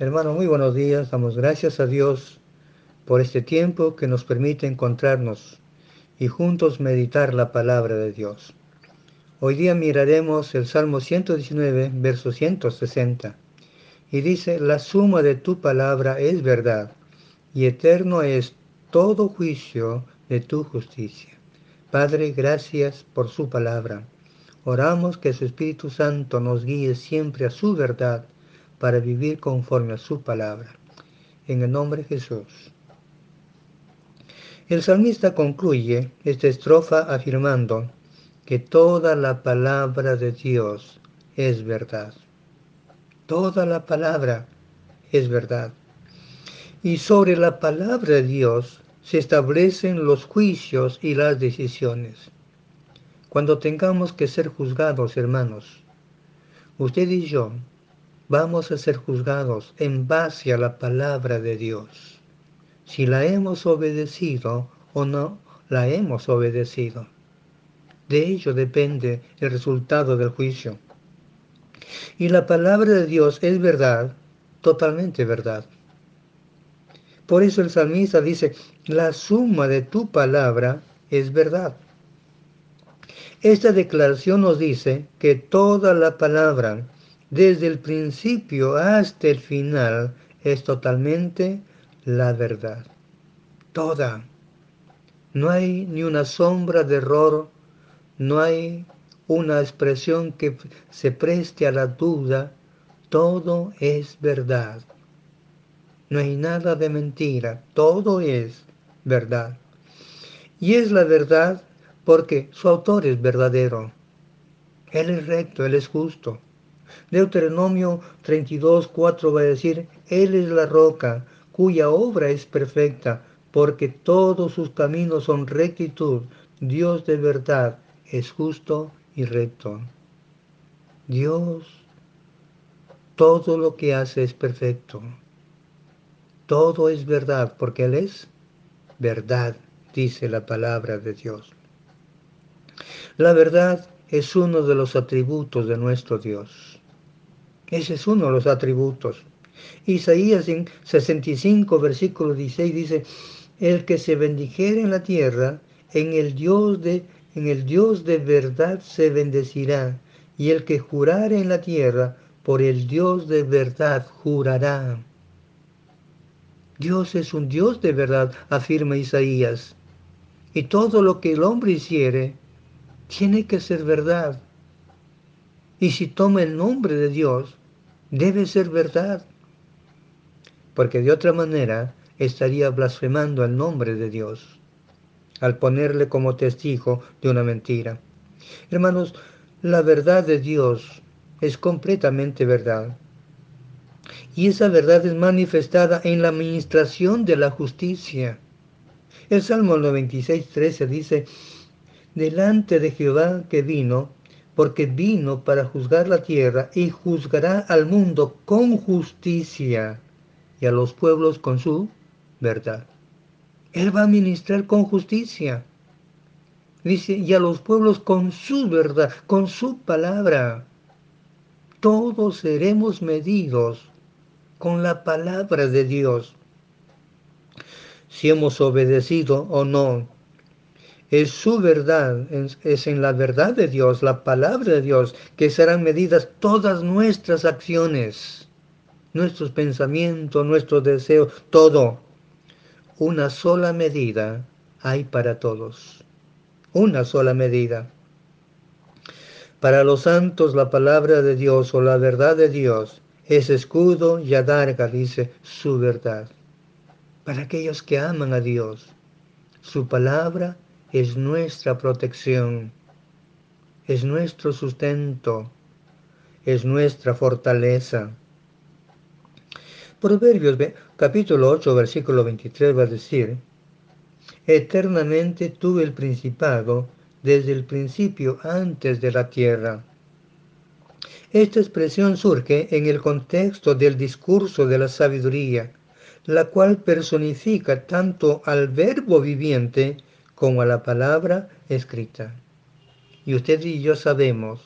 Hermano, muy buenos días. Damos gracias a Dios por este tiempo que nos permite encontrarnos y juntos meditar la palabra de Dios. Hoy día miraremos el Salmo 119, verso 160, y dice, la suma de tu palabra es verdad, y eterno es todo juicio de tu justicia. Padre, gracias por su palabra. Oramos que su Espíritu Santo nos guíe siempre a su verdad para vivir conforme a su palabra. En el nombre de Jesús. El salmista concluye esta estrofa afirmando que toda la palabra de Dios es verdad. Toda la palabra es verdad. Y sobre la palabra de Dios se establecen los juicios y las decisiones. Cuando tengamos que ser juzgados, hermanos, usted y yo vamos a ser juzgados en base a la palabra de Dios. Si la hemos obedecido o no la hemos obedecido. De ello depende el resultado del juicio. Y la palabra de Dios es verdad, totalmente verdad. Por eso el salmista dice, la suma de tu palabra es verdad. Esta declaración nos dice que toda la palabra desde el principio hasta el final es totalmente la verdad. Toda. No hay ni una sombra de error, no hay una expresión que se preste a la duda. Todo es verdad. No hay nada de mentira, todo es verdad. Y es la verdad porque su autor es verdadero. Él es recto, Él es justo. Deuteronomio 32, 4 va a decir, Él es la roca cuya obra es perfecta, porque todos sus caminos son rectitud. Dios de verdad es justo y recto. Dios, todo lo que hace es perfecto. Todo es verdad, porque Él es verdad, dice la palabra de Dios. La verdad es uno de los atributos de nuestro Dios. Ese es uno de los atributos. Isaías en 65, versículo 16 dice, el que se bendijere en la tierra, en el Dios de, en el Dios de verdad se bendecirá, y el que jurare en la tierra, por el Dios de verdad jurará. Dios es un Dios de verdad, afirma Isaías. Y todo lo que el hombre hiciere, tiene que ser verdad. Y si toma el nombre de Dios, debe ser verdad. Porque de otra manera estaría blasfemando el nombre de Dios al ponerle como testigo de una mentira. Hermanos, la verdad de Dios es completamente verdad. Y esa verdad es manifestada en la administración de la justicia. El Salmo 96, 13 dice, delante de Jehová que vino, porque vino para juzgar la tierra y juzgará al mundo con justicia y a los pueblos con su verdad. Él va a ministrar con justicia. Dice, y a los pueblos con su verdad, con su palabra. Todos seremos medidos con la palabra de Dios. Si hemos obedecido o no es su verdad, es, en la verdad de Dios, la palabra de Dios, que serán medidas todas nuestras acciones, nuestros pensamientos, nuestros deseos, todo. Una sola medida hay para todos. Una sola medida. Para los santos la palabra de Dios o la verdad de Dios es escudo y adarga, dice su verdad. Para aquellos que aman a Dios, su palabra es nuestra protección, es nuestro sustento, es nuestra fortaleza. Proverbios capítulo 8, versículo 23 va a decir, Eternamente tuve el principado desde el principio antes de la tierra. Esta expresión surge en el contexto del discurso de la sabiduría, la cual personifica tanto al verbo viviente como a la palabra escrita. Y usted y yo sabemos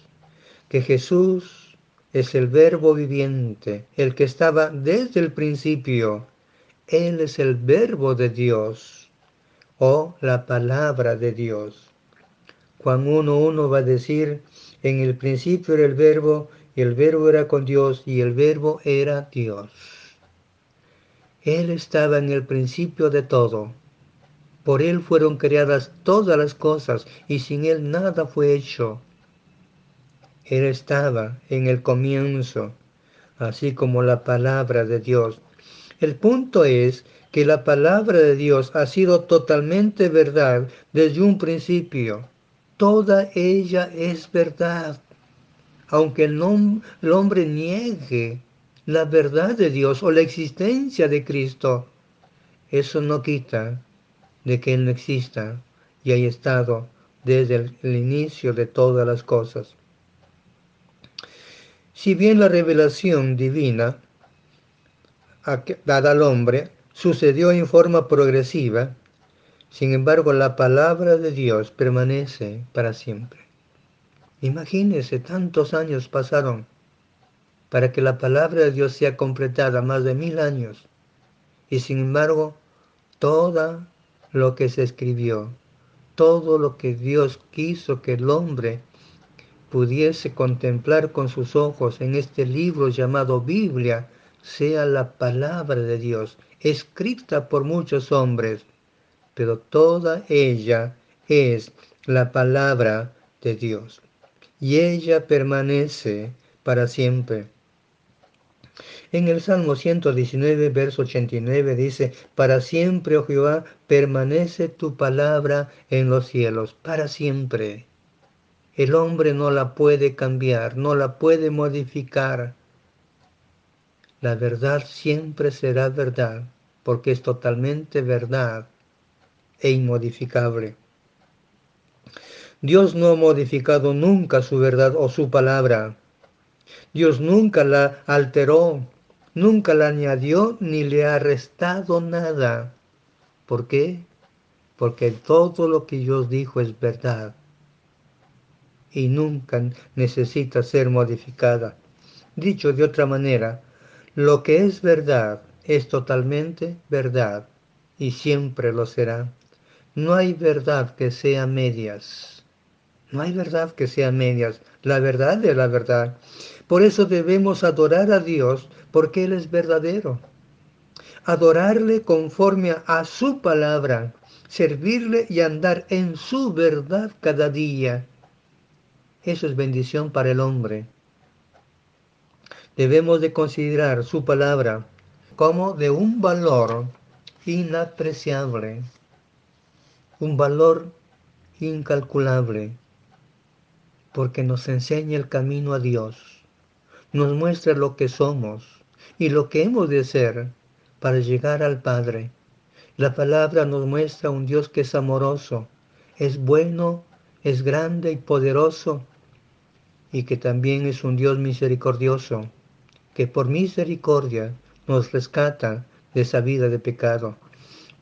que Jesús es el verbo viviente, el que estaba desde el principio. Él es el verbo de Dios o la palabra de Dios. Juan 1.1 va a decir, en el principio era el verbo, y el verbo era con Dios, y el verbo era Dios. Él estaba en el principio de todo. Por Él fueron creadas todas las cosas, y sin Él nada fue hecho. Él estaba en el comienzo, así como la palabra de Dios. El punto es que la palabra de Dios ha sido totalmente verdad desde un principio. Toda ella es verdad. Aunque el, hombre niegue la verdad de Dios o la existencia de Cristo, eso no quita de que Él no exista y haya estado desde el, inicio de todas las cosas. Si bien la revelación divina dada al hombre sucedió en forma progresiva, sin embargo la palabra de Dios permanece para siempre. Imagínense, tantos años pasaron para que la palabra de Dios sea completada, más de mil años. Y sin embargo, todo lo que se escribió, todo lo que Dios quiso que el hombre pudiese contemplar con sus ojos en este libro llamado Biblia sea la palabra de Dios, escrita por muchos hombres, pero toda ella es la palabra de Dios y ella permanece para siempre. En el Salmo 119, verso 89 dice, Para siempre, oh Jehová, permanece tu palabra en los cielos, para siempre. El hombre no la puede cambiar, no la puede modificar. La verdad siempre será verdad, porque es totalmente verdad e inmodificable. Dios no ha modificado nunca su verdad o su palabra. Dios nunca la alteró, nunca la añadió ni le ha restado nada. ¿Por qué? Porque todo lo que Dios dijo es verdad y nunca necesita ser modificada. Dicho de otra manera, lo que es verdad es totalmente verdad y siempre lo será. No hay verdad que sea medias. No hay verdad que sea medias. La verdad es la verdad. Por eso debemos adorar a Dios porque Él es verdadero. Adorarle conforme a su palabra, servirle y andar en su verdad cada día eso es bendición para el hombre. Debemos de considerar su palabra como de un valor inapreciable, un valor incalculable, porque nos enseña el camino a Dios, nos muestra lo que somos y lo que hemos de ser para llegar al Padre. La palabra nos muestra un Dios que es amoroso, es bueno es grande y poderoso y que también es un Dios misericordioso, que por misericordia nos rescata de esa vida de pecado.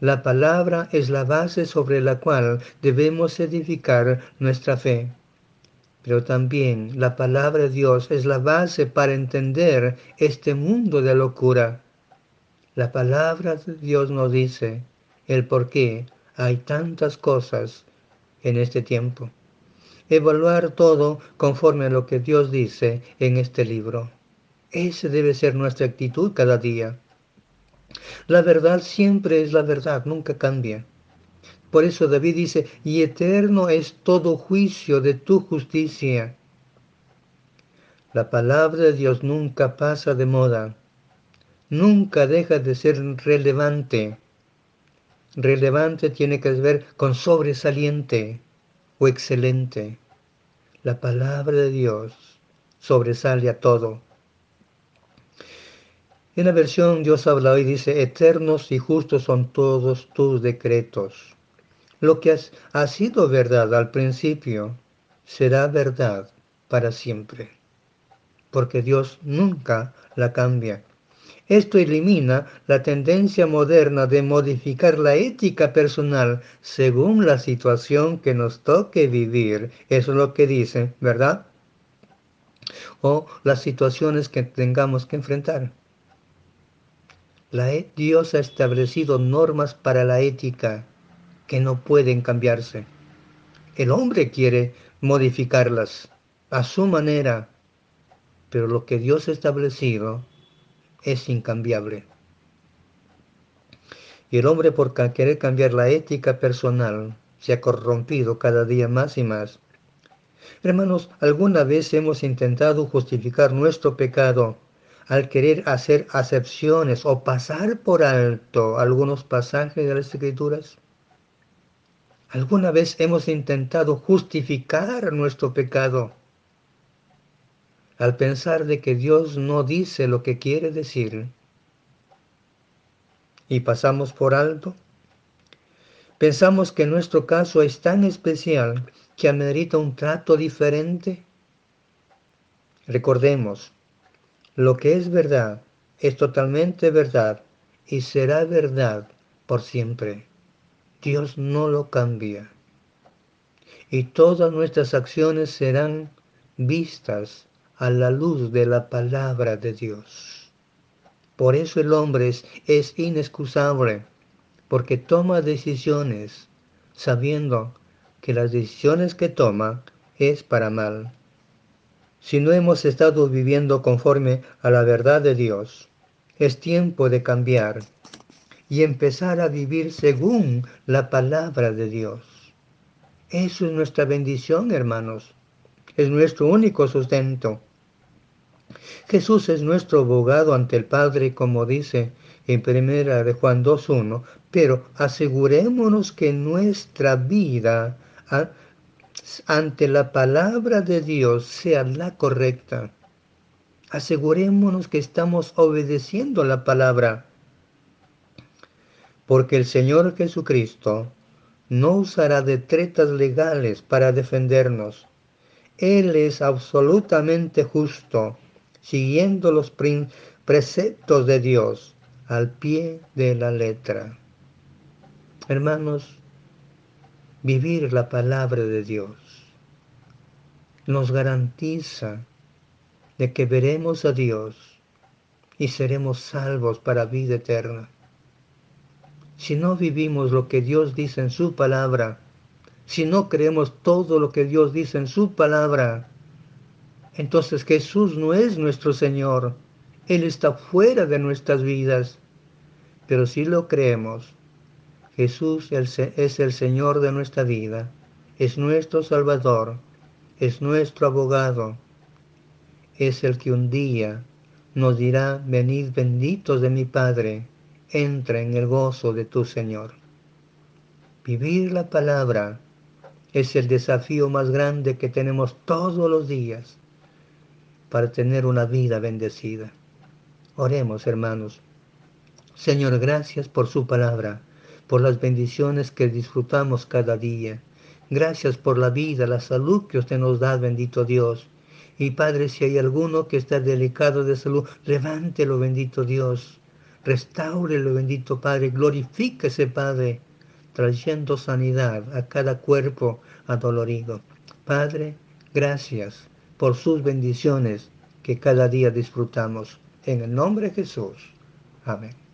La palabra es la base sobre la cual debemos edificar nuestra fe. Pero también la palabra de Dios es la base para entender este mundo de locura. La palabra de Dios nos dice el por qué hay tantas cosas en este tiempo. Evaluar todo conforme a lo que Dios dice en este libro. Esa debe ser nuestra actitud cada día. La verdad siempre es la verdad, nunca cambia. Por eso David dice, y eterno es todo juicio de tu justicia. La palabra de Dios nunca pasa de moda, nunca deja de ser relevante relevante tiene que ver con sobresaliente o excelente. La palabra de Dios sobresale a todo. En la versión Dios habla hoy dice, eternos y justos son todos tus decretos. Lo que ha sido verdad al principio será verdad para siempre, porque Dios nunca la cambia. Esto elimina la tendencia moderna de modificar la ética personal según la situación que nos toque vivir. Eso es lo que dice, ¿verdad? o las situaciones que tengamos que enfrentar. La, e, Dios ha establecido normas para la ética que no pueden cambiarse. El hombre quiere modificarlas a su manera, pero lo que Dios ha establecido es incambiable. Y el hombre por querer cambiar la ética personal se ha corrompido cada día más y más. Hermanos, ¿alguna vez hemos intentado justificar nuestro pecado al querer hacer acepciones o pasar por alto algunos pasajes de las Escrituras? ¿Alguna vez hemos intentado justificar nuestro pecado al pensar de que Dios no dice lo que quiere decir y pasamos por alto? ¿Pensamos que nuestro caso es tan especial que amerita un trato diferente? Recordemos, lo que es verdad es totalmente verdad y será verdad por siempre. Dios no lo cambia. Y todas nuestras acciones serán vistas a la luz de la palabra de Dios. Por eso el hombre es, es inexcusable, porque toma decisiones sabiendo que las decisiones que toma es para mal. Si no hemos estado viviendo conforme a la verdad de Dios, es tiempo de cambiar y empezar a vivir según la palabra de Dios. Eso es nuestra bendición, hermanos. Es nuestro único sustento. Jesús es nuestro abogado ante el Padre, como dice en primera de Juan 2.1, pero asegurémonos que nuestra vida ante la palabra de Dios sea la correcta. Asegurémonos que estamos obedeciendo la palabra porque el Señor Jesucristo no usará de tretas legales para defendernos. Él es absolutamente justo, siguiendo los preceptos de Dios al pie de la letra. Hermanos, vivir la palabra de Dios nos garantiza de que veremos a Dios y seremos salvos para vida eterna si no vivimos lo que Dios dice en su palabra, si no creemos todo lo que Dios dice en su palabra, entonces Jesús no es nuestro Señor. Él está fuera de nuestras vidas. Pero si lo creemos, Jesús es el Señor de nuestra vida, es nuestro Salvador, es nuestro abogado, es el que un día nos dirá, venid benditos de mi Padre, entra en el gozo de tu Señor. Vivir la palabra es el desafío más grande que tenemos todos los días para tener una vida bendecida. Oremos, hermanos. Señor, gracias por su palabra, por las bendiciones que disfrutamos cada día. Gracias por la vida, la salud que usted nos da, bendito Dios. Y Padre, si hay alguno que está delicado de salud, levántelo, bendito Dios. Restáurelo, bendito Padre. Glorifíquese, Padre, trayendo sanidad a cada cuerpo adolorido. Padre, gracias por sus bendiciones que cada día disfrutamos. En el nombre de Jesús. Amén.